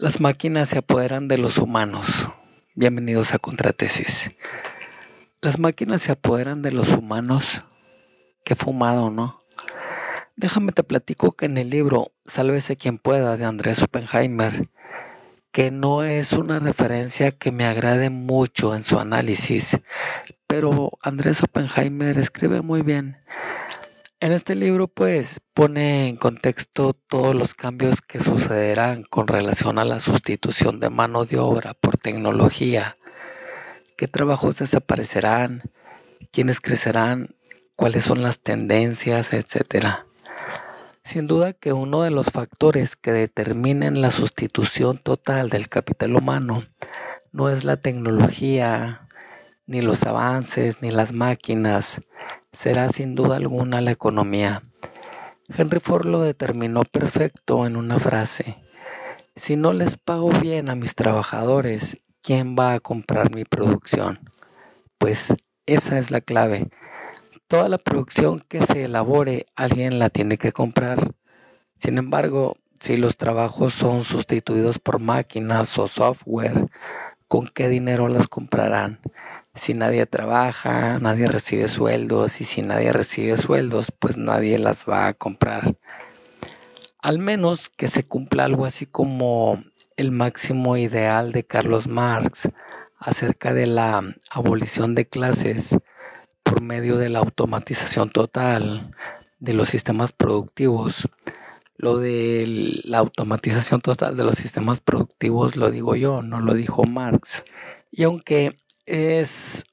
Las máquinas se apoderan de los humanos. Bienvenidos a Contratesis. Las máquinas se apoderan de los humanos. Qué fumado, ¿no? Déjame te platico que en el libro Sálvese quien pueda de Andrés Oppenheimer, que no es una referencia que me agrade mucho en su análisis, pero Andrés Oppenheimer escribe muy bien en este libro pues pone en contexto todos los cambios que sucederán con relación a la sustitución de mano de obra por tecnología, qué trabajos desaparecerán, quiénes crecerán, cuáles son las tendencias, etc. Sin duda que uno de los factores que determinen la sustitución total del capital humano no es la tecnología, ni los avances, ni las máquinas, será sin duda alguna la economía. Henry Ford lo determinó perfecto en una frase. Si no les pago bien a mis trabajadores, ¿quién va a comprar mi producción? Pues esa es la clave. Toda la producción que se elabore, alguien la tiene que comprar. Sin embargo, si los trabajos son sustituidos por máquinas o software, ¿con qué dinero las comprarán? Si nadie trabaja, nadie recibe sueldos y si nadie recibe sueldos, pues nadie las va a comprar. Al menos que se cumpla algo así como el máximo ideal de Carlos Marx acerca de la abolición de clases por medio de la automatización total de los sistemas productivos. Lo de la automatización total de los sistemas productivos lo digo yo, no lo dijo Marx. Y aunque es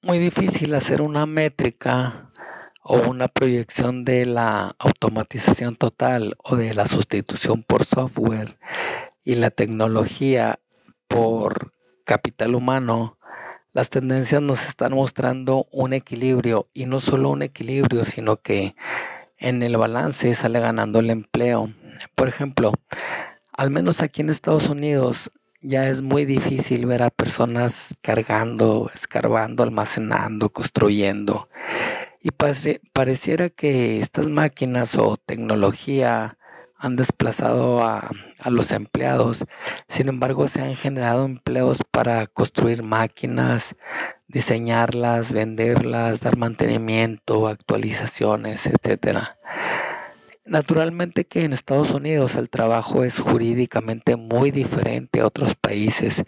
muy difícil hacer una métrica o una proyección de la automatización total o de la sustitución por software y la tecnología por capital humano, las tendencias nos están mostrando un equilibrio y no solo un equilibrio, sino que en el balance sale ganando el empleo. Por ejemplo, al menos aquí en Estados Unidos, ya es muy difícil ver a personas cargando, escarbando, almacenando, construyendo. Y pareciera que estas máquinas o tecnología han desplazado a, a, los empleados. Sin embargo, se han generado empleos para construir máquinas, diseñarlas, venderlas, dar mantenimiento, actualizaciones, etcétera. Naturalmente que en Estados Unidos el trabajo es jurídicamente muy diferente a otros países.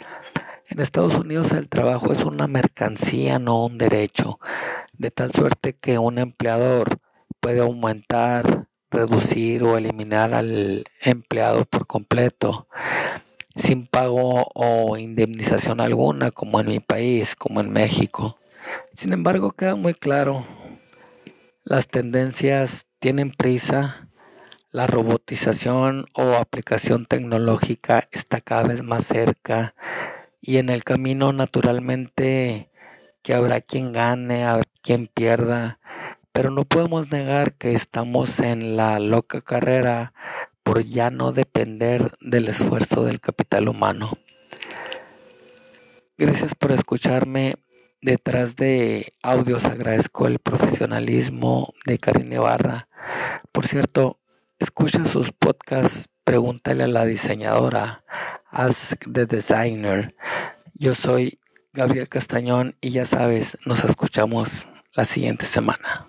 En Estados Unidos el trabajo es una mercancía, no un derecho, de tal suerte que un empleador puede aumentar, reducir o eliminar al empleado por completo sin pago o indemnización alguna, como en mi país, como en México. Sin embargo, queda muy claro, las tendencias tienen prisa, la robotización o aplicación tecnológica está cada vez más cerca y en el camino naturalmente que habrá quien gane, habrá quien pierda, pero no podemos negar que estamos en la loca carrera por ya no depender del esfuerzo del capital humano. Gracias por escucharme. Detrás de audios agradezco el profesionalismo de Karine Barra. Por cierto, escucha sus podcasts, pregúntale a la diseñadora, Ask the Designer. Yo soy Gabriel Castañón y ya sabes, nos escuchamos la siguiente semana.